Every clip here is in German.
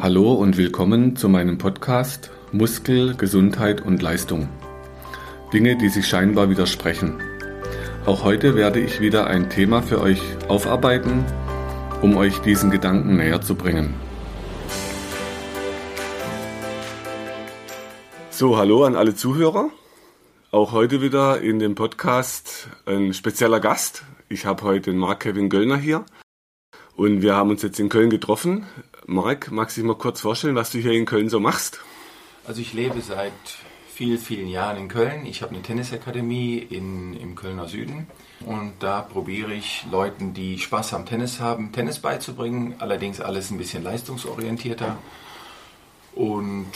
Hallo und willkommen zu meinem Podcast Muskel, Gesundheit und Leistung. Dinge, die sich scheinbar widersprechen. Auch heute werde ich wieder ein Thema für euch aufarbeiten, um euch diesen Gedanken näher zu bringen. So, hallo an alle Zuhörer. Auch heute wieder in dem Podcast ein spezieller Gast. Ich habe heute den Mark Kevin Göllner hier. Und wir haben uns jetzt in Köln getroffen. Marc, magst du dich mal kurz vorstellen, was du hier in Köln so machst? Also ich lebe seit vielen, vielen Jahren in Köln. Ich habe eine Tennisakademie in, im Kölner Süden und da probiere ich Leuten, die Spaß am Tennis haben, Tennis beizubringen. Allerdings alles ein bisschen leistungsorientierter und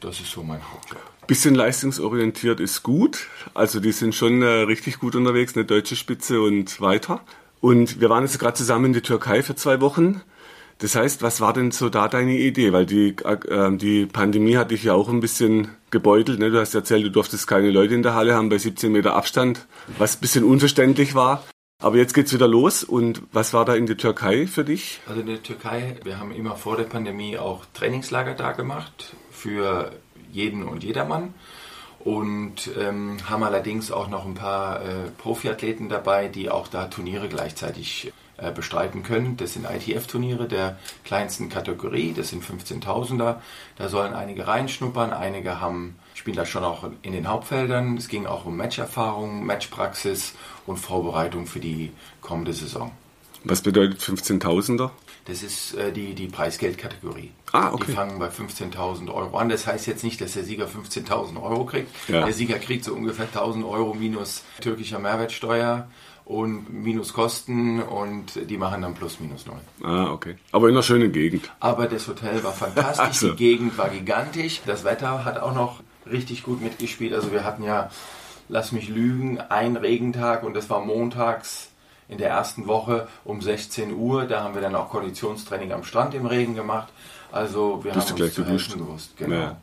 das ist so mein Hauptjob. Bisschen leistungsorientiert ist gut. Also die sind schon äh, richtig gut unterwegs, eine deutsche Spitze und weiter. Und wir waren jetzt gerade zusammen in der Türkei für zwei Wochen. Das heißt, was war denn so da deine Idee? Weil die, äh, die Pandemie hat dich ja auch ein bisschen gebeutelt. Ne? Du hast erzählt, du durftest keine Leute in der Halle haben bei 17 Meter Abstand, was ein bisschen unverständlich war. Aber jetzt geht's wieder los. Und was war da in der Türkei für dich? Also in der Türkei, wir haben immer vor der Pandemie auch Trainingslager da gemacht für jeden und jedermann und ähm, haben allerdings auch noch ein paar äh, Profiathleten dabei, die auch da Turniere gleichzeitig bestreiten können. Das sind ITF-Turniere der kleinsten Kategorie, das sind 15.000er. Da sollen einige reinschnuppern, einige haben, spielen da schon auch in den Hauptfeldern. Es ging auch um Matcherfahrung, Matchpraxis und Vorbereitung für die kommende Saison. Was bedeutet 15.000er? Das ist äh, die, die Preisgeldkategorie. Ah, okay. Die fangen bei 15.000 Euro an. Das heißt jetzt nicht, dass der Sieger 15.000 Euro kriegt. Ja. Der Sieger kriegt so ungefähr 1.000 Euro minus türkischer Mehrwertsteuer und minus Kosten und die machen dann plus minus null. Ah, okay. Aber in einer schönen Gegend. Aber das Hotel war fantastisch, also. die Gegend war gigantisch. Das Wetter hat auch noch richtig gut mitgespielt. Also wir hatten ja, lass mich lügen, einen Regentag und das war montags in der ersten Woche um 16 Uhr. Da haben wir dann auch Konditionstraining am Strand im Regen gemacht. Also wir Bist haben uns zu helfen gewusst. Genau. Ja.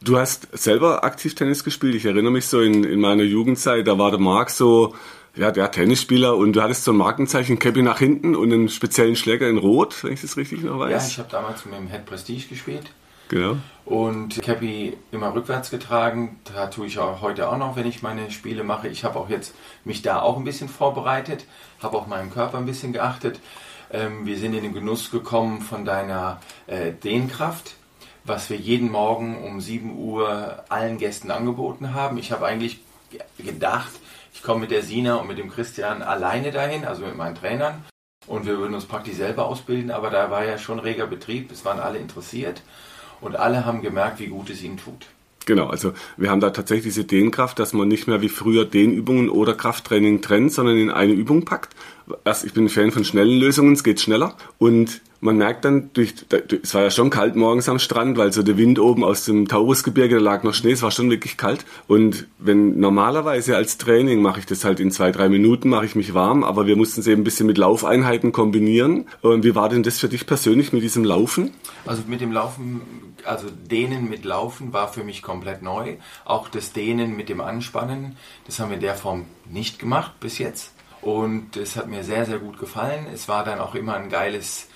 Du hast selber aktiv Tennis gespielt. Ich erinnere mich so in, in meiner Jugendzeit, da war der Marc so, ja, der Tennisspieler und du hattest so ein Markenzeichen Cappy nach hinten und einen speziellen Schläger in Rot, wenn ich das richtig noch weiß. Ja, ich habe damals mit dem Head Prestige gespielt. Genau. Und Cappy immer rückwärts getragen. Da tue ich auch heute auch noch, wenn ich meine Spiele mache. Ich habe auch jetzt mich da auch ein bisschen vorbereitet, habe auch meinem Körper ein bisschen geachtet. Ähm, wir sind in den Genuss gekommen von deiner äh, Dehnkraft, was wir jeden Morgen um 7 Uhr allen Gästen angeboten haben. Ich habe eigentlich gedacht, ich komme mit der Sina und mit dem Christian alleine dahin, also mit meinen Trainern. Und wir würden uns praktisch selber ausbilden, aber da war ja schon reger Betrieb, es waren alle interessiert und alle haben gemerkt, wie gut es ihnen tut. Genau, also wir haben da tatsächlich diese Dehnkraft, dass man nicht mehr wie früher Dehnübungen oder Krafttraining trennt, sondern in eine Übung packt. Erst, ich bin ein Fan von schnellen Lösungen, es geht schneller. Und man merkt dann, durch, es war ja schon kalt morgens am Strand, weil so der Wind oben aus dem Taurusgebirge, da lag noch Schnee, es war schon wirklich kalt. Und wenn normalerweise als Training mache ich das halt in zwei, drei Minuten, mache ich mich warm, aber wir mussten es eben ein bisschen mit Laufeinheiten kombinieren. Und wie war denn das für dich persönlich mit diesem Laufen? Also mit dem Laufen, also Dehnen mit Laufen war für mich komplett neu. Auch das Dehnen mit dem Anspannen, das haben wir in der Form nicht gemacht bis jetzt. Und es hat mir sehr, sehr gut gefallen. Es war dann auch immer ein geiles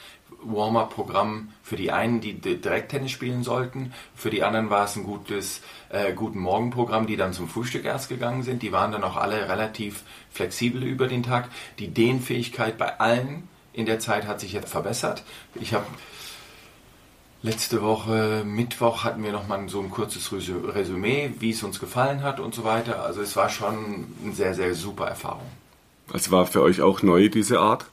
Warm-up-Programm für die einen, die direkt Tennis spielen sollten. Für die anderen war es ein gutes äh, guten Morgen-Programm, die dann zum Frühstück erst gegangen sind. Die waren dann auch alle relativ flexibel über den Tag. Die Dehnfähigkeit bei allen in der Zeit hat sich jetzt verbessert. Ich habe letzte Woche Mittwoch hatten wir noch mal so ein kurzes Resümee, wie es uns gefallen hat und so weiter. Also es war schon eine sehr sehr super Erfahrung. Es war für euch auch neu, diese Art.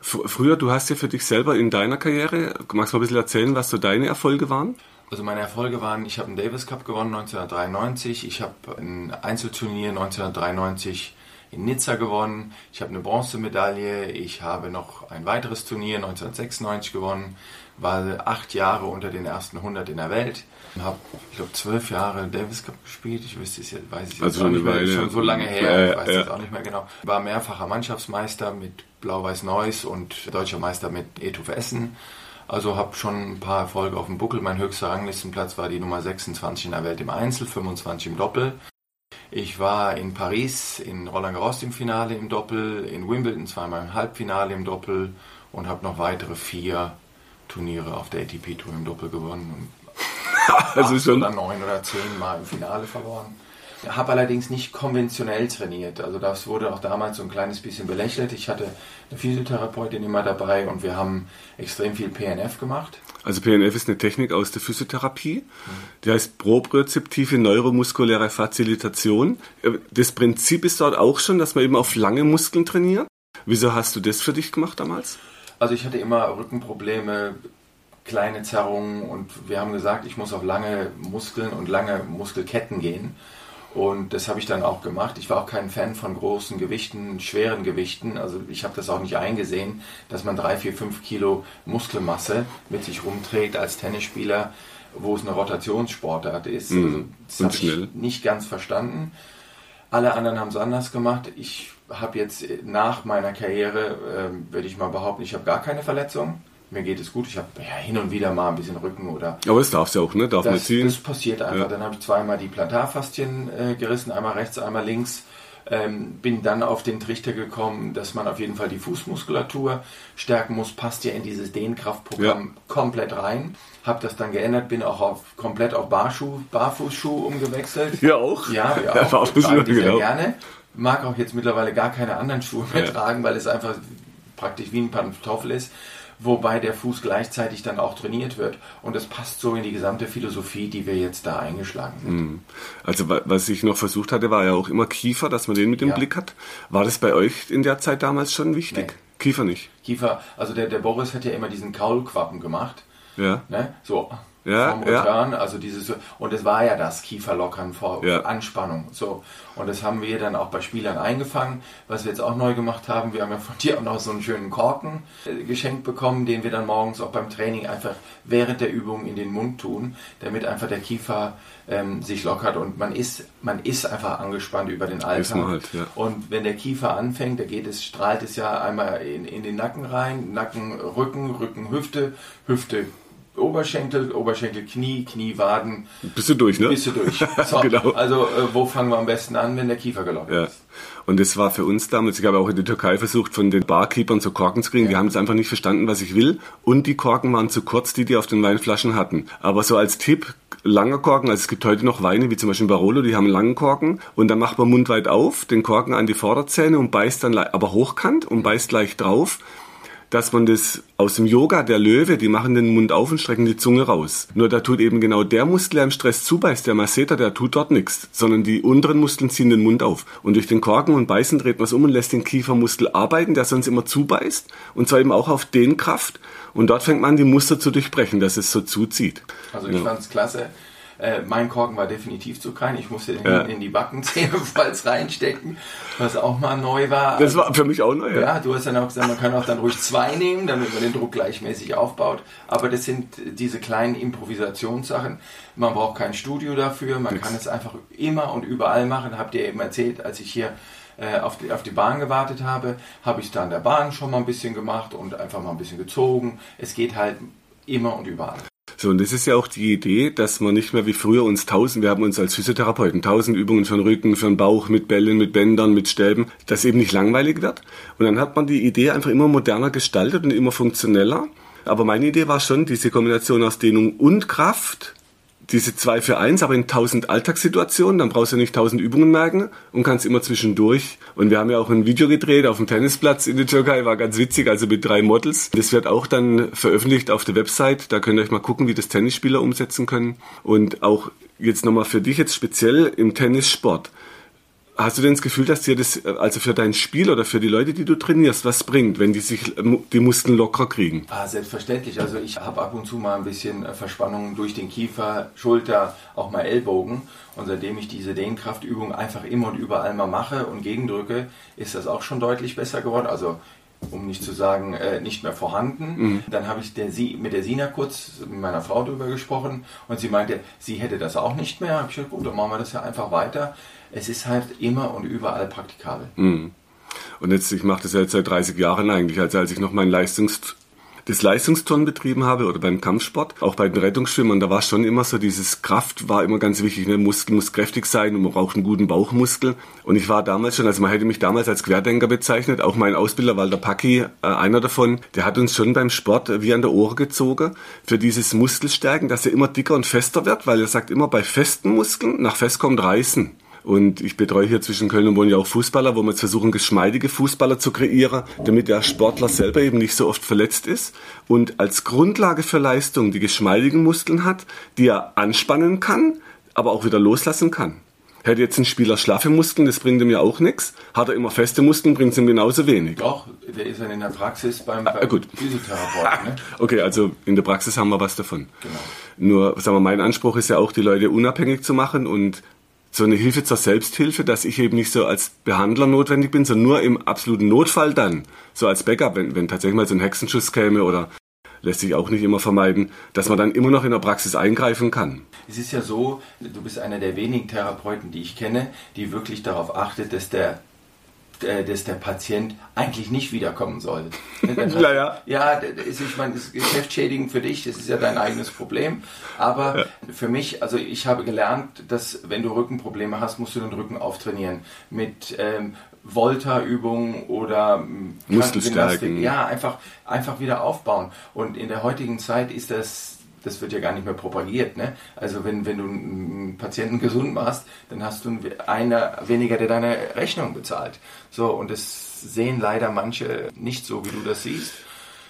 Früher, du hast ja für dich selber in deiner Karriere, magst du mal ein bisschen erzählen, was so deine Erfolge waren? Also meine Erfolge waren, ich habe einen Davis Cup gewonnen 1993, ich habe ein Einzelturnier 1993 in Nizza gewonnen, ich habe eine Bronzemedaille, ich habe noch ein weiteres Turnier 1996 gewonnen, war acht Jahre unter den ersten 100 in der Welt, habe, ich glaube, zwölf Jahre Davis Cup gespielt. Ich wüsste es jetzt, weiß ich also jetzt auch nicht mehr. Weile, schon so lange her, äh, ich weiß es auch nicht mehr genau. War mehrfacher Mannschaftsmeister mit Blau-Weiß-Neuss und deutscher Meister mit Etuf Essen. Also habe schon ein paar Erfolge auf dem Buckel. Mein höchster Ranglistenplatz war die Nummer 26 in der Welt im Einzel, 25 im Doppel. Ich war in Paris in Roland Garros im Finale im Doppel, in Wimbledon zweimal im Halbfinale im Doppel und habe noch weitere vier Turniere auf der ATP Tour im Doppel gewonnen und Also schon- oder neun oder zehn Mal im Finale verloren. Habe allerdings nicht konventionell trainiert. Also das wurde auch damals so ein kleines bisschen belächelt. Ich hatte eine Physiotherapeutin immer dabei und wir haben extrem viel PNF gemacht. Also PNF ist eine Technik aus der Physiotherapie. Die heißt propriozeptive neuromuskuläre Facilitation. Äh, Das Prinzip ist dort auch schon, dass man eben auf lange Muskeln trainiert. Wieso hast du das für dich gemacht damals? Also ich hatte immer Rückenprobleme, kleine Zerrungen und wir haben gesagt, ich muss auf lange Muskeln und lange Muskelketten gehen. Und das habe ich dann auch gemacht. Ich war auch kein Fan von großen Gewichten, schweren Gewichten. Also ich habe das auch nicht eingesehen, dass man drei, vier, fünf Kilo Muskelmasse mit sich rumträgt als Tennisspieler, wo es eine Rotationssportart ist. Also das habe ich nicht ganz verstanden. Alle anderen haben es anders gemacht. Ich habe jetzt nach meiner Karriere, ähm, würde ich mal behaupten, ich habe gar keine Verletzung. Mir geht es gut. Ich habe ja, hin und wieder mal ein bisschen Rücken oder Aber das darfst du auch, ne? Darf man das, ziehen. das passiert einfach. Ja. Dann habe ich zweimal die Plantarfaszien äh, gerissen, einmal rechts, einmal links. Ähm, bin dann auf den Trichter gekommen, dass man auf jeden Fall die Fußmuskulatur stärken muss. Passt ja in dieses Dehnkraftprogramm komplett rein. Habe das dann geändert, bin auch auf, komplett auf Barschuh, Barfußschuh umgewechselt. Hier auch? Ja, Ja, auch. Sehr genau. gerne. Mag auch jetzt mittlerweile gar keine anderen Schuhe mehr Ja. tragen, weil es einfach praktisch wie ein Pantoffel ist. Wobei der Fuß gleichzeitig dann auch trainiert wird. Und das passt so in die gesamte Philosophie, die wir jetzt da eingeschlagen sind. Also wa- was ich noch versucht hatte, war ja auch immer Kiefer, dass man den mit im Ja. Blick hat. War das bei euch in der Zeit damals schon wichtig? Nee. Kiefer nicht. Kiefer, also der, der Boris hat ja immer diesen Kaulquappen gemacht. Ja. Ne? So Ja, vom ja. Return, also dieses und es war ja das Kieferlockern vor Ja. Anspannung. So. Und das haben wir dann auch bei Spielern eingefangen. Was wir jetzt auch neu gemacht haben, wir haben ja von dir auch noch so einen schönen Korken äh, geschenkt bekommen, den wir dann morgens auch beim Training einfach während der Übung in den Mund tun, damit einfach der Kiefer ähm, sich lockert und man ist, man ist einfach angespannt über den Alltag. halt, ja. Und wenn der Kiefer anfängt, da geht es, strahlt es ja einmal in, in den Nacken rein, Nacken, Rücken, Rücken, Hüfte, Hüfte, Oberschenkel, Oberschenkel, Knie, Knie, Waden, Bist du durch, ne? bist du durch. So, Genau. Also äh, wo fangen wir am besten an, wenn der Kiefer gelockert Ja. ist? Und das war für uns damals, ich habe auch in der Türkei versucht, von den Barkeepern so Korken zu kriegen. Die haben es einfach nicht verstanden, was ich will. Und die Korken waren zu kurz, die die auf den Weinflaschen hatten. Aber so als Tipp, langer Korken, also es gibt heute noch Weine, wie zum Beispiel Barolo, die haben einen langen Korken. Und dann macht man Mund weit auf, den Korken an die Vorderzähne und beißt dann, aber hochkant und beißt leicht drauf dass man das aus dem Yoga, der Löwe, die machen den Mund auf und strecken die Zunge raus. Nur da tut eben genau der Muskel, der im Stress zubeißt, der Masseter, der tut dort nichts, sondern die unteren Muskeln ziehen den Mund auf. Und durch den Korken und Beißen dreht man es um und lässt den Kiefermuskel arbeiten, der sonst immer zubeißt. Und zwar eben auch auf den Kraft. Und dort fängt man an, die Muster zu durchbrechen, dass es so zuzieht. Also ich Ja. fand es klasse. Äh, mein Korken war definitiv zu klein. Ich musste den Ja. in die Backenzähne falls reinstecken, was auch mal neu war. Das war für mich auch neu. Ja, du hast dann auch gesagt, man kann auch dann ruhig zwei nehmen, damit man den Druck gleichmäßig aufbaut. Aber das sind diese kleinen Improvisationssachen. Man braucht kein Studio dafür, man kann es einfach immer und überall machen. Habt ihr eben erzählt, als ich hier äh, auf, die, auf die Bahn gewartet habe, habe ich es da an der Bahn schon mal ein bisschen gemacht und einfach mal ein bisschen gezogen. Es geht halt immer und überall. So, und das ist ja auch die Idee, dass man nicht mehr wie früher uns tausend, wir haben uns als Physiotherapeuten tausend Übungen für den Rücken, für den Bauch, mit Bällen, mit Bändern, mit Stäben, dass eben nicht langweilig wird. Und dann hat man die Idee einfach immer moderner gestaltet und immer funktioneller. Aber meine Idee war schon diese Kombination aus Dehnung und Kraft, diese zwei für eins, aber in tausend Alltagssituationen, dann brauchst du nicht tausend Übungen merken und kannst immer zwischendurch. Und wir haben ja auch ein Video gedreht auf dem Tennisplatz in der Türkei, war ganz witzig, also mit drei Models. Das wird auch dann veröffentlicht auf der Website, da könnt ihr euch mal gucken, wie das Tennisspieler umsetzen können. Und auch jetzt nochmal für dich jetzt speziell im Tennissport. Hast du denn das Gefühl, dass dir das, äh, also für dein Spiel oder für die Leute, die du trainierst, was bringt, wenn die sich äh, die Muskeln locker kriegen? Ah, selbstverständlich. Also ich habe ab und zu mal ein bisschen äh, Verspannungen durch den Kiefer, Schulter, auch mal Ellbogen. Und seitdem ich diese Dehnkraftöbung einfach immer und überall mal mache und gegendrücke, ist das auch schon deutlich besser geworden. Also um nicht zu sagen, äh, nicht mehr vorhanden. Dann habe ich der, Sie- mit der Sina kurz mit meiner Frau drüber gesprochen und sie meinte, sie hätte das auch nicht mehr. Habe ich gesagt, gut, dann machen wir das ja einfach weiter. Es ist halt immer und überall praktikabel. Und jetzt, ich mache das ja jetzt seit 30 Jahren eigentlich. Also als ich noch mein Leistungs das Leistungsturnen betrieben habe oder beim Kampfsport, auch bei den Rettungsschwimmern, da war schon immer so dieses Kraft war immer ganz wichtig. Ne? Muskel muss kräftig sein und man braucht einen guten Bauchmuskel. Und ich war damals schon, also man hätte mich damals als Querdenker bezeichnet, auch mein Ausbilder Walter Packi, äh, einer davon, der hat uns schon beim Sport wie an der Ohren gezogen für dieses Muskelstärken, dass er immer dicker und fester wird, weil er sagt immer bei festen Muskeln nach fest kommt Reißen. Und ich betreue hier zwischen Köln und Bonn ja auch Fußballer, wo wir jetzt versuchen, geschmeidige Fußballer zu kreieren, damit der Sportler selber eben nicht so oft verletzt ist. Und als Grundlage für Leistung die geschmeidigen Muskeln hat, die er anspannen kann, aber auch wieder loslassen kann. Hätte jetzt ein Spieler schlaffe Muskeln, das bringt ihm ja auch nichts. Hat er immer feste Muskeln, bringt es ihm genauso wenig. Doch, der ist dann in der Praxis beim, beim ah, gut. Physiotherapeuten. Ne? okay, also in der Praxis haben wir was davon. Genau. Nur, sagen wir, mein Anspruch ist ja auch, die Leute unabhängig zu machen und so eine Hilfe zur Selbsthilfe, dass ich eben nicht so als Behandler notwendig bin, sondern nur im absoluten Notfall dann, so als Backup, wenn, wenn tatsächlich mal so ein Hexenschuss käme oder lässt sich auch nicht immer vermeiden, dass man dann immer noch in der Praxis eingreifen kann. Es ist ja so, du bist einer der wenigen Therapeuten, die ich kenne, die wirklich darauf achtet, dass der dass der Patient eigentlich nicht wiederkommen soll. ja, ja. Ja, ist, ich meine, ist geschäftsschädigend für dich, das ist ja dein eigenes Problem. Aber ja. für mich, also ich habe gelernt, dass wenn du Rückenprobleme hast, musst du den Rücken auftrainieren. Mit ähm, Volta-Übungen oder ähm, Muskelstärken. Ja, einfach, einfach wieder aufbauen. Und in der heutigen Zeit ist das das wird ja gar nicht mehr propagiert. Ne? Also wenn, wenn du einen Patienten gesund machst, dann hast du einer weniger, der deine Rechnung bezahlt. So, und das sehen leider manche nicht so, wie du das siehst.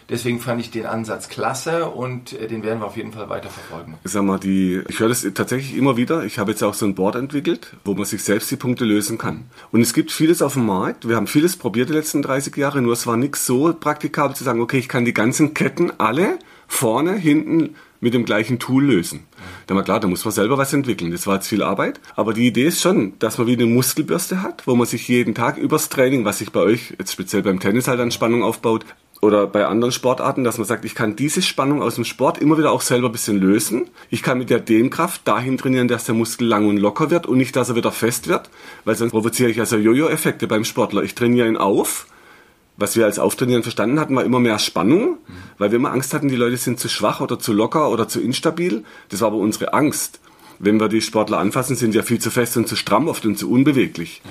Deswegen fand ich den Ansatz klasse und äh, den werden wir auf jeden Fall weiter verfolgen. Ich sag mal, die, ich höre das tatsächlich immer wieder. Ich habe jetzt auch so ein Board entwickelt, wo man sich selbst die Punkte lösen kann. Und es gibt vieles auf dem Markt. Wir haben vieles probiert die letzten 30 Jahre, nur es war nichts so praktikabel zu sagen, okay, ich kann die ganzen Ketten alle vorne, hinten mit dem gleichen Tool lösen. Da war klar, da muss man selber was entwickeln. Das war jetzt viel Arbeit. Aber die Idee ist schon, dass man wie eine Muskelbürste hat, wo man sich jeden Tag übers Training, was sich bei euch jetzt speziell beim Tennis halt an Spannung aufbaut, oder bei anderen Sportarten, dass man sagt, ich kann diese Spannung aus dem Sport immer wieder auch selber ein bisschen lösen. Ich kann mit der Dehnkraft dahin trainieren, dass der Muskel lang und locker wird und nicht, dass er wieder fest wird, weil sonst provoziere ich also Jojo-Effekte beim Sportler. Ich trainiere ihn auf, was wir als Auftrainieren verstanden hatten, war immer mehr Spannung, weil wir immer Angst hatten, die Leute sind zu schwach oder zu locker oder zu instabil. Das war aber unsere Angst. Wenn wir die Sportler anfassen, sind ja viel zu fest und zu stramm oft und zu unbeweglich.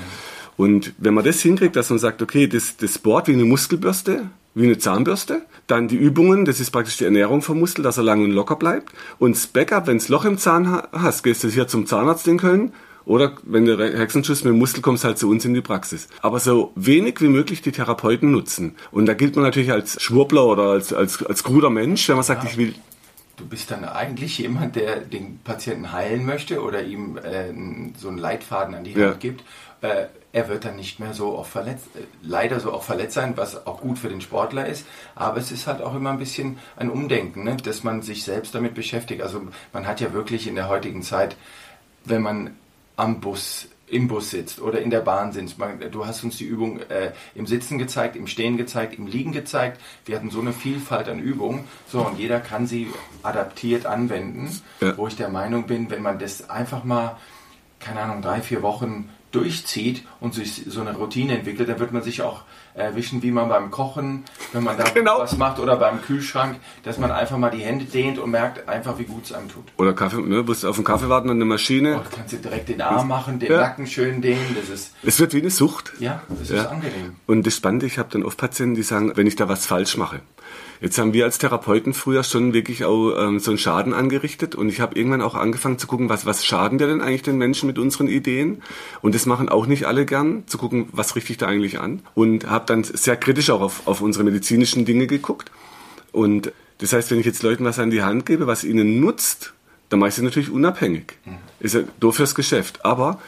Und wenn man das hinkriegt, dass man sagt, okay, das, das Board wie eine Muskelbürste, wie eine Zahnbürste, dann die Übungen, das ist praktisch die Ernährung vom Muskel, dass er lang und locker bleibt. Und das Backup, wenn es Loch im Zahn hast, gehst du hier zum Zahnarzt in Köln oder wenn der Hexenschuss mit dem Muskel kommt, halt zu uns in die Praxis. Aber so wenig wie möglich die Therapeuten nutzen. Und da gilt man natürlich als Schwurbler oder als, als, als kruder Mensch, wenn man sagt, ja. ich will du bist dann eigentlich jemand, der den Patienten heilen möchte oder ihm äh, so einen Leitfaden an die Hand ja. gibt. Äh, er wird dann nicht mehr so oft verletzt, äh, leider so oft verletzt sein, was auch gut für den Sportler ist. Aber es ist halt auch immer ein bisschen ein Umdenken, ne? dass man sich selbst damit beschäftigt. Also man hat ja wirklich in der heutigen Zeit, wenn man am Bus im Bus sitzt oder in der Bahn sitzt. Du hast uns die Übung äh, im Sitzen gezeigt, im Stehen gezeigt, im Liegen gezeigt. Wir hatten so eine Vielfalt an Übungen. So, und jeder kann sie adaptiert anwenden. Ja. Wo ich der Meinung bin, wenn man das einfach mal, keine Ahnung, drei, vier Wochen durchzieht und sich so eine Routine entwickelt, dann wird man sich auch erwischen, wie man beim Kochen, wenn man da genau. was macht oder beim Kühlschrank, dass man einfach mal die Hände dehnt und merkt einfach, wie gut es einem tut. Oder Kaffee, ne, musst du auf den Kaffee warten an der Maschine. Oder kannst du direkt den Arm machen, den ja. Nacken schön dehnen, das ist... Es wird wie eine Sucht. Ja, das ja. ist angenehm. Und das Spannende, ich habe dann oft Patienten, die sagen, wenn ich da was falsch mache, Jetzt haben wir als Therapeuten früher schon wirklich auch ähm, so einen Schaden angerichtet und ich habe irgendwann auch angefangen zu gucken, was, was schaden wir denn eigentlich den Menschen mit unseren Ideen? Und das machen auch nicht alle gern, zu gucken, was richte ich da eigentlich an? Und habe dann sehr kritisch auch auf, auf unsere medizinischen Dinge geguckt. Und das heißt, wenn ich jetzt Leuten was an die Hand gebe, was ihnen nutzt, dann mache ich sie natürlich unabhängig. Mhm. Ist ja doof fürs Geschäft. Aber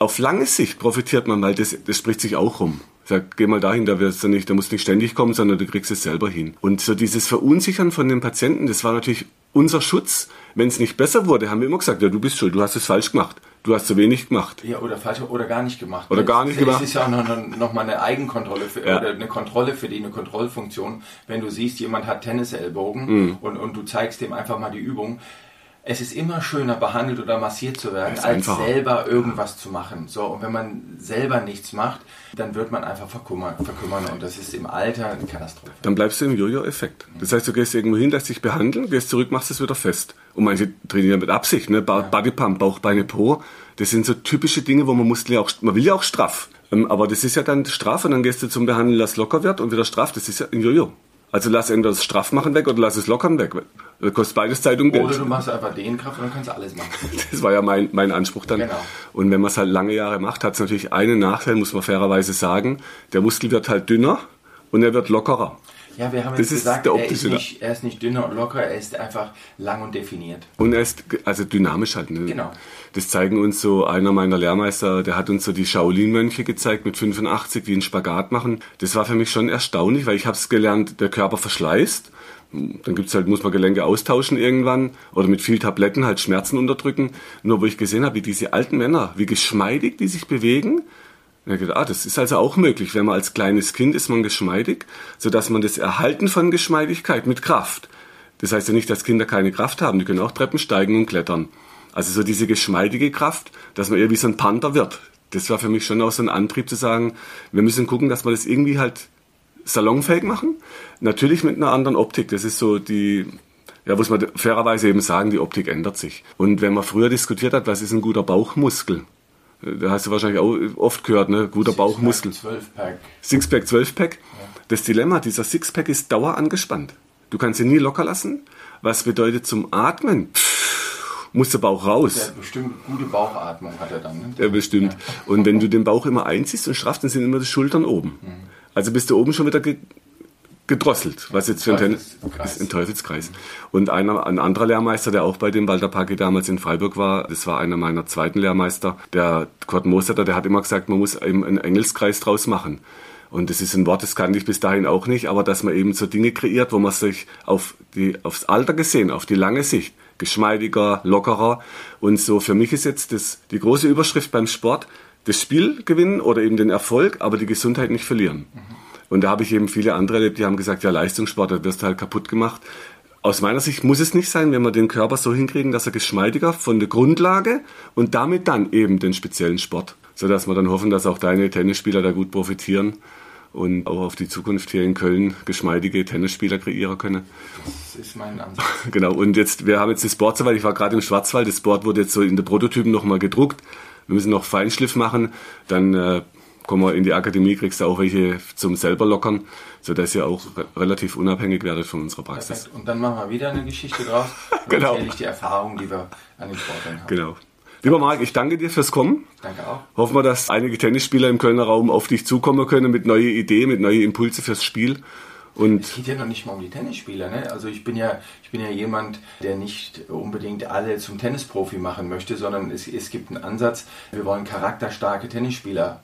auf lange Sicht profitiert man, weil das, das spricht sich auch rum. Sag, geh mal dahin, da wirst du nicht, da musst nicht ständig kommen, sondern du kriegst es selber hin. Und so dieses Verunsichern von den Patienten, das war natürlich unser Schutz. Wenn es nicht besser wurde, haben wir immer gesagt, ja, du bist schuld, du hast es falsch gemacht. Du hast zu wenig gemacht. Ja, oder falsch oder gar nicht gemacht. Oder gar nicht das gemacht. Das ist ja auch noch, noch mal eine Eigenkontrolle für, ja. oder eine Kontrolle für die, eine Kontrollfunktion. Wenn du siehst, jemand hat Tennisellbogen mhm. und, und du zeigst dem einfach mal die Übung es ist immer schöner behandelt oder massiert zu werden, als einfacher. selber irgendwas zu machen. So, und wenn man selber nichts macht, dann wird man einfach verkümmern, verkümmern und das ist im Alter eine Katastrophe. Dann bleibst du im Jojo-Effekt. Das heißt, du gehst irgendwo hin, lässt dich behandeln, gehst zurück, machst es wieder fest. Und manche trainieren mit Absicht, ne? Ba- Bodypump, Bauch, Beine, Po. Das sind so typische Dinge, wo man Muskeln ja auch, man will ja auch straff. Ähm, Aber das ist ja dann straff und dann gehst du zum Behandeln, lass locker wird und wieder straff. Das ist ja ein Jojo. Also lass entweder das straff machen weg oder lass es lockern weg. Das kostet beides Zeit und Geld. Oder du machst einfach Dehnkraft und dann kannst du alles machen. Das war ja mein, mein Anspruch dann. Genau. Und wenn man es halt lange Jahre macht, hat es natürlich einen Nachteil, muss man fairerweise sagen. Der Muskel wird halt dünner und er wird lockerer. Ja, wir haben Das jetzt ist gesagt, der er ist, optische- nicht, er ist nicht dünner und locker, er ist einfach lang und definiert. Und er ist also dynamisch halt. Ne? Genau. Das zeigen uns so einer meiner Lehrmeister, der hat uns so die Shaolin-Mönche gezeigt mit 85, die einen Spagat machen. Das war für mich schon erstaunlich, weil ich habe es gelernt, der Körper verschleißt. Dann gibt's halt, muss man Gelenke austauschen irgendwann oder mit viel Tabletten halt Schmerzen unterdrücken. Nur wo ich gesehen habe, wie diese alten Männer, wie geschmeidig die sich bewegen, und ich gedacht, ah, das ist also auch möglich. Wenn man als kleines Kind ist man geschmeidig, sodass man das Erhalten von Geschmeidigkeit mit Kraft. Das heißt ja nicht, dass Kinder keine Kraft haben. Die können auch Treppen steigen und klettern. Also so diese geschmeidige Kraft, dass man eher wie so ein Panther wird. Das war für mich schon auch so ein Antrieb zu sagen, wir müssen gucken, dass wir das irgendwie halt salonfähig machen. Natürlich mit einer anderen Optik. Das ist so die, ja, muss man fairerweise eben sagen, die Optik ändert sich. Und wenn man früher diskutiert hat, was ist ein guter Bauchmuskel? Da hast du wahrscheinlich auch oft gehört, ne? Guter Bauchmuskel. 12-Pack. Sixpack, Zwölfpack. Das Dilemma, dieser Sixpack ist dauer angespannt. Du kannst ihn nie locker lassen. Was bedeutet zum Atmen? Muss der Bauch Der raus. hat bestimmt gute Bauchatmung hat er dann. Ne? Ja, bestimmt. Und wenn du den Bauch immer einziehst und straffst, dann sind immer die Schultern oben. Also bist du oben schon wieder gedrosselt, was jetzt für ein Teufelskreis. ein Teufelskreis. Und einer, ein anderer Lehrmeister, der auch bei dem Walter Paki damals in Freiburg war, das war einer meiner zweiten Lehrmeister, der Kurt Mosetter, der hat immer gesagt, man muss eben einen Engelskreis draus machen. Und das ist ein Wort, das kannte ich bis dahin auch nicht, aber dass man eben so Dinge kreiert, wo man sich auf die, aufs Alter gesehen, auf die lange Sicht, geschmeidiger, lockerer. Und so für mich ist jetzt das, die große Überschrift beim Sport, das Spiel gewinnen oder eben den Erfolg, aber die Gesundheit nicht verlieren. Und da habe ich eben viele andere erlebt, die haben gesagt, ja, Leistungssport, da wirst du halt kaputt gemacht. Aus meiner Sicht muss es nicht sein, wenn wir den Körper so hinkriegen, dass er geschmeidiger von der Grundlage und damit dann eben den speziellen Sport. Sodass wir dann hoffen, dass auch deine Tennisspieler da gut profitieren und auch auf die Zukunft hier in Köln geschmeidige Tennisspieler kreieren können. Das ist mein Ansatz. Genau, und jetzt, wir haben jetzt das Board soweit, ich war gerade im Schwarzwald, das Board wurde jetzt so in den Prototypen nochmal gedruckt. Wir müssen noch Feinschliff machen, dann äh, kommen wir in die Akademie, kriegst du auch welche zum selber lockern, sodass ihr auch re relativ unabhängig werdet von unserer Praxis. Perfekt. Und dann machen wir wieder eine Geschichte draus. Und Genau. Erzähle ich die Erfahrungen, die wir an den Sportlern haben. Genau. Lieber Marc, ich danke dir fürs Kommen. Danke auch. Hoffen wir, dass einige Tennisspieler im Kölner Raum auf dich zukommen können mit neuen Ideen, mit neuen Impulse fürs Spiel. Und Es geht ja noch nicht mal um die Tennisspieler. Ne? Also ich bin ja, ich bin ja jemand, der nicht unbedingt alle zum Tennisprofi machen möchte, sondern es, es gibt einen Ansatz. Wir wollen charakterstarke Tennisspieler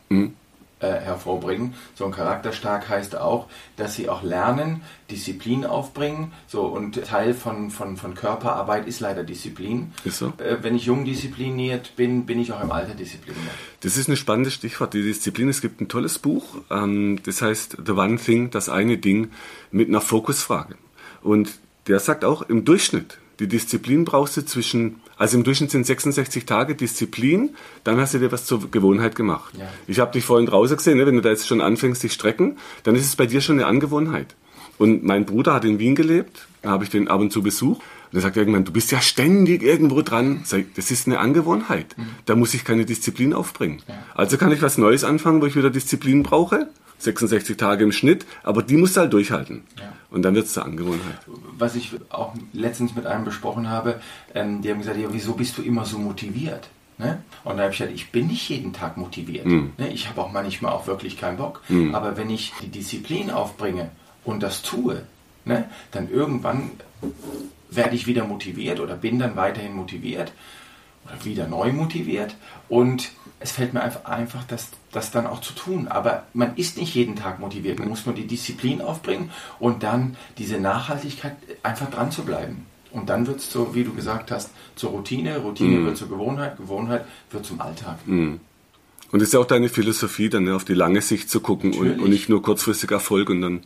äh, hervorbringen. So ein charakterstark heißt auch, dass sie auch lernen, Disziplin aufbringen. So und Teil von, von, von Körperarbeit ist leider Disziplin. Ist so. Äh, wenn ich jung diszipliniert bin, bin ich auch im Alter diszipliniert. Das ist ein spannendes Stichwort, die Disziplin. Es gibt ein tolles Buch, ähm, das heißt The One Thing, das eine Ding, mit einer Fokusfrage. Und der sagt auch, im Durchschnitt, die Disziplin brauchst du zwischen, also im Durchschnitt sind 66 Tage Disziplin, dann hast du dir was zur Gewohnheit gemacht. Ja. Ich habe dich vorhin draußen gesehen, ne? wenn du da jetzt schon anfängst, dich strecken, dann ist es bei dir schon eine Angewohnheit. Und mein Bruder hat in Wien gelebt, da habe ich den ab und zu besucht. Und er sagt irgendwann, du bist ja ständig irgendwo dran. Sag das ist eine Angewohnheit. Da muss ich keine Disziplin aufbringen. Also kann ich was Neues anfangen, wo ich wieder Disziplin brauche. 66 Tage im Schnitt, aber die musst du halt durchhalten. Ja. Und dann wird es zur Angewohnheit. was ich auch letztens mit einem besprochen habe, ähm, die haben gesagt, ja, wieso bist du immer so motiviert? Ne? Und da habe ich gesagt, ich bin nicht jeden Tag motiviert. Ne? Ich habe auch manchmal auch wirklich keinen Bock. Aber wenn ich die Disziplin aufbringe und das tue, ne, dann irgendwann werde ich wieder motiviert oder bin dann weiterhin motiviert oder wieder neu motiviert und es fällt mir einfach, einfach das, das dann auch zu tun. Aber man ist nicht jeden Tag motiviert. Man muss nur die Disziplin aufbringen und dann diese Nachhaltigkeit einfach dran zu bleiben. Und dann wird es so, wie du gesagt hast, zur Routine, Routine wird zur Gewohnheit, Gewohnheit wird zum Alltag. Und das ist ja auch deine Philosophie, dann ne, auf die lange Sicht zu gucken und, und nicht nur kurzfristig Erfolg und dann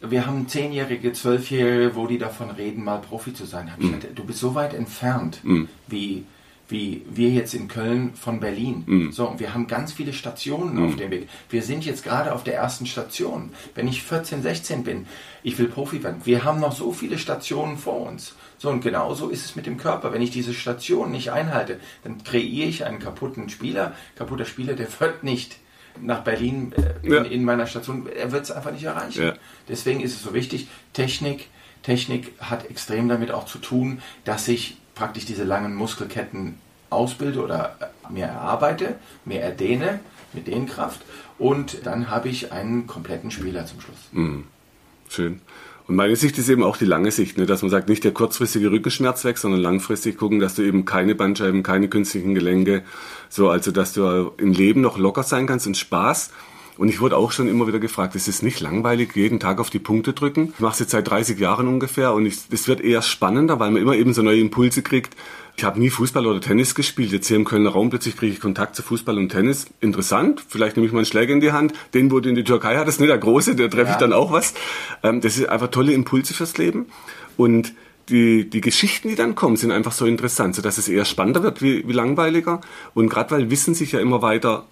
wir haben Zehnjährige, Zwölfjährige, wo die davon reden, mal Profi zu sein. Mhm. du bist so weit entfernt, wie, wie wir jetzt in Köln von Berlin. Mhm. So, und wir haben ganz viele Stationen auf dem Weg. Wir sind jetzt gerade auf der ersten Station. Wenn ich 14, 16 bin, ich will Profi werden. Wir haben noch so viele Stationen vor uns. So, und genauso ist es mit dem Körper. Wenn ich diese Station nicht einhalte, dann kreiere ich einen kaputten Spieler. Kaputter Spieler, der wird nicht nach Berlin äh, in, Ja. in meiner Station, er wird es einfach nicht erreichen. Ja. Deswegen ist es so wichtig, Technik, Technik hat extrem damit auch zu tun, dass ich praktisch diese langen Muskelketten ausbilde oder äh, mir erarbeite, mir erdehne mit Dehnkraft und dann habe ich einen kompletten Spieler zum Schluss. Schön. Und meine Sicht ist eben auch die lange Sicht, ne? dass man sagt, nicht der kurzfristige Rückenschmerz weg, sondern langfristig gucken, dass du eben keine Bandscheiben, keine künstlichen Gelenke, so, also dass du im Leben noch locker sein kannst und Spaß. Und ich wurde auch schon immer wieder gefragt, es ist nicht langweilig, jeden Tag auf die Punkte drücken. Ich mache es jetzt seit 30 Jahren ungefähr und es wird eher spannender, weil man immer eben so neue Impulse kriegt. Ich habe nie Fußball oder Tennis gespielt. Jetzt hier im Kölner Raum plötzlich kriege ich Kontakt zu Fußball und Tennis. Interessant. Vielleicht nehme ich mal einen Schläger in die Hand. Den, wo du in die Türkei hattest, ne, der große, der treffe ich Ja. dann auch was. Ähm, das sind einfach tolle Impulse fürs Leben. Und die, die Geschichten, die dann kommen, sind einfach so interessant, sodass es eher spannender wird wie, wie langweiliger. Und gerade weil Wissen sich ja immer weiter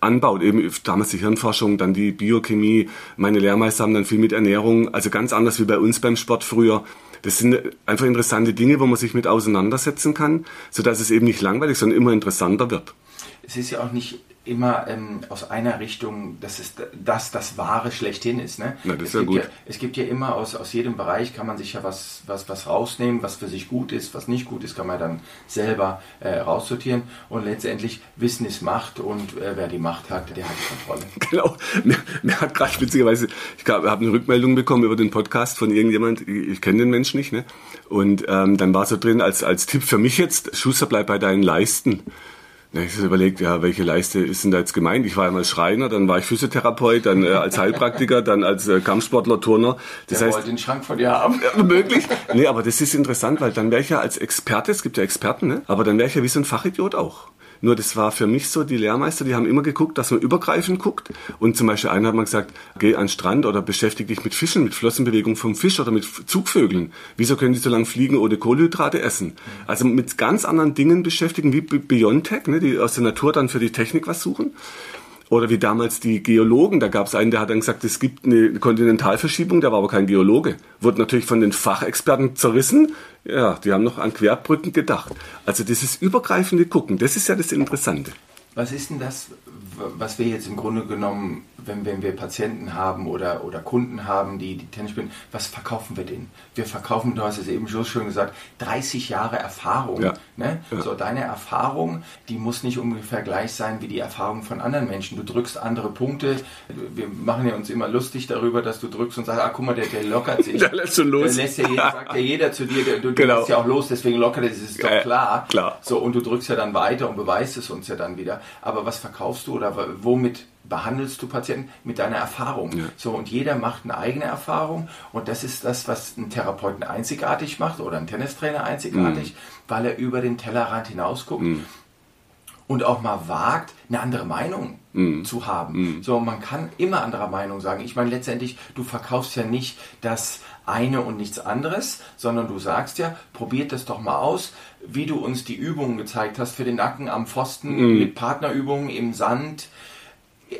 anbaut, eben damals die Hirnforschung, dann die Biochemie, meine Lehrmeister haben dann viel mit Ernährung, also ganz anders wie bei uns beim Sport früher. Das sind einfach interessante Dinge, wo man sich mit auseinandersetzen kann, sodass es eben nicht langweilig, sondern immer interessanter wird. Es ist ja auch nicht immer ähm, aus einer Richtung, dass es das das Wahre schlechthin ist. Ne? Na, das ist es ja gibt gut. Ja, es gibt ja immer aus, aus jedem Bereich kann man sich ja was, was, was rausnehmen, was für sich gut ist, was nicht gut ist, kann man dann selber äh, raussortieren. Und letztendlich Wissen ist Macht und äh, wer die Macht hat, der hat die Kontrolle. Genau. Mir, mir hat gerade witzigerweise, ich habe eine Rückmeldung bekommen über den Podcast von irgendjemand, ich, ich kenne den Menschen nicht, ne? Und ähm, dann war so drin als, als Tipp für mich jetzt, Schuster, bleib bei deinen Leisten. Ich habe überlegt, ja, welche Leiste ist denn da jetzt gemeint? Ich war einmal Schreiner, dann war ich Physiotherapeut, dann äh, als Heilpraktiker, dann als äh, Kampfsportler, Turner. Das Der heißt, wollte den Schrank von dir haben. ja, möglich. Nee, aber das ist interessant, weil dann wäre ich ja als Experte, es gibt ja Experten, ne? aber dann wäre ich ja wie so ein Fachidiot auch. Nur das war für mich so, die Lehrmeister, die haben immer geguckt, dass man übergreifend guckt. Und zum Beispiel einer hat mal gesagt, geh an den Strand oder beschäftige dich mit Fischen, mit Flossenbewegung vom Fisch oder mit Zugvögeln. Wieso können die so lange fliegen ohne Kohlenhydrate essen? Also mit ganz anderen Dingen beschäftigen, wie Biontech, ne, die aus der Natur dann für die Technik was suchen. Oder wie damals die Geologen, da gab es einen, der hat dann gesagt, es gibt eine Kontinentalverschiebung, der war aber kein Geologe. Wurde natürlich von den Fachexperten zerrissen. Ja, die haben noch an Querbrücken gedacht. Also dieses übergreifende Gucken, das ist ja das Interessante. Was ist denn das, was wir jetzt im Grunde genommen, wenn, wenn wir Patienten haben oder, oder Kunden haben, die, die Tennis spielen, was verkaufen wir denen? Wir verkaufen, du hast es eben so schön gesagt, 30 Jahre Erfahrung. Ja. Ne? Ja. So, deine Erfahrung, die muss nicht ungefähr gleich sein wie die Erfahrung von anderen Menschen. Du drückst andere Punkte. Wir machen ja uns immer lustig darüber, dass du drückst und sagst, ah, guck mal, der, der lockert sich. Der lässt schon los. Der lässt ja, jeder- sagt ja jeder zu dir, der- du, du Genau. lässt ja auch los, deswegen lockert er, das ist doch klar. klar. So, und du drückst ja dann weiter und beweist es uns ja dann wieder. Aber was verkaufst du oder womit behandelst du Patienten? Mit deiner Erfahrung. Ja. So, und jeder macht eine eigene Erfahrung und das ist das, was einen Therapeuten einzigartig macht oder einen Tennistrainer einzigartig, Mhm. weil er über den Tellerrand hinausguckt und auch mal wagt, eine andere Meinung zu haben. So, man kann immer anderer Meinung sagen. Ich meine, letztendlich, du verkaufst ja nicht das eine und nichts anderes, sondern du sagst ja, probiert das doch mal aus, wie du uns die Übungen gezeigt hast für den Nacken am Pfosten mit Partnerübungen im Sand,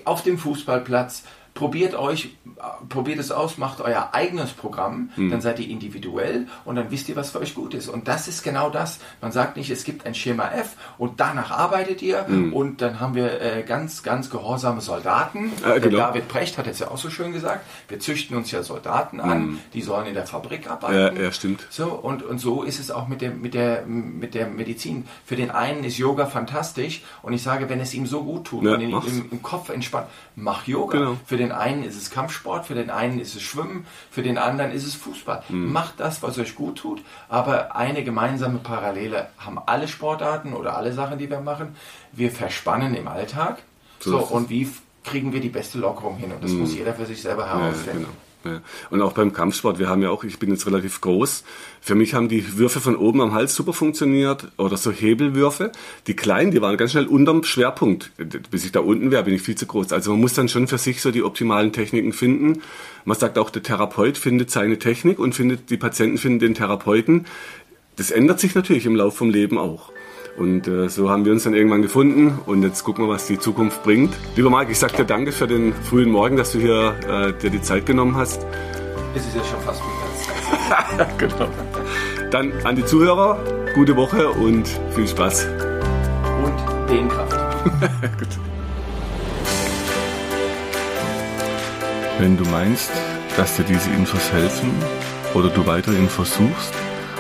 auf dem Fußballplatz. Probiert euch, probiert es aus, macht euer eigenes Programm, dann seid ihr individuell und dann wisst ihr, was für euch gut ist. Und das ist genau das. Man sagt nicht, es gibt ein Schema F und danach arbeitet ihr und dann haben wir äh, ganz, ganz gehorsame Soldaten. Ja, genau. David Precht hat es ja auch so schön gesagt, wir züchten uns ja Soldaten an, die sollen in der Fabrik Ja, arbeiten. ja, stimmt. So, und, und so ist es auch mit der, mit, der, mit der Medizin. Für den einen ist Yoga fantastisch und ich sage, wenn es ihm so gut tut Ja, und ihn im, im Kopf entspannt, mach Yoga. Genau. Für den einen ist es Kampfsport, für den einen ist es Schwimmen, für den anderen ist es Fußball. Mhm. Macht das, was euch gut tut, aber eine gemeinsame Parallele haben alle Sportarten oder alle Sachen, die wir machen. Wir verspannen im Alltag. So So. Mhm. und wie kriegen wir die beste Lockerung hin? Und das muss jeder für sich selber Ja, herausfinden. genau. Ja. Und auch beim Kampfsport, wir haben ja auch, ich bin jetzt relativ groß. Für mich haben die Würfe von oben am Hals super funktioniert oder so Hebelwürfe. Die kleinen, die waren ganz schnell unterm Schwerpunkt. Bis ich da unten wäre, bin ich viel zu groß. Also man muss dann schon für sich so die optimalen Techniken finden. Man sagt auch, der Therapeut findet seine Technik und findet, die Patienten finden den Therapeuten. Das ändert sich natürlich im Laufe vom Leben auch. Und äh, so haben wir uns dann irgendwann gefunden und jetzt gucken wir, was die Zukunft bringt. Lieber Marc, ich sage dir danke für den frühen Morgen, dass du hier äh, dir die Zeit genommen hast. Es ist ja schon fast Mittagszeit. genau. Dann an die Zuhörer, gute Woche und viel Spaß. Und Dehnkraft. Wenn du meinst, dass dir diese Infos helfen oder du weitere Infos suchst,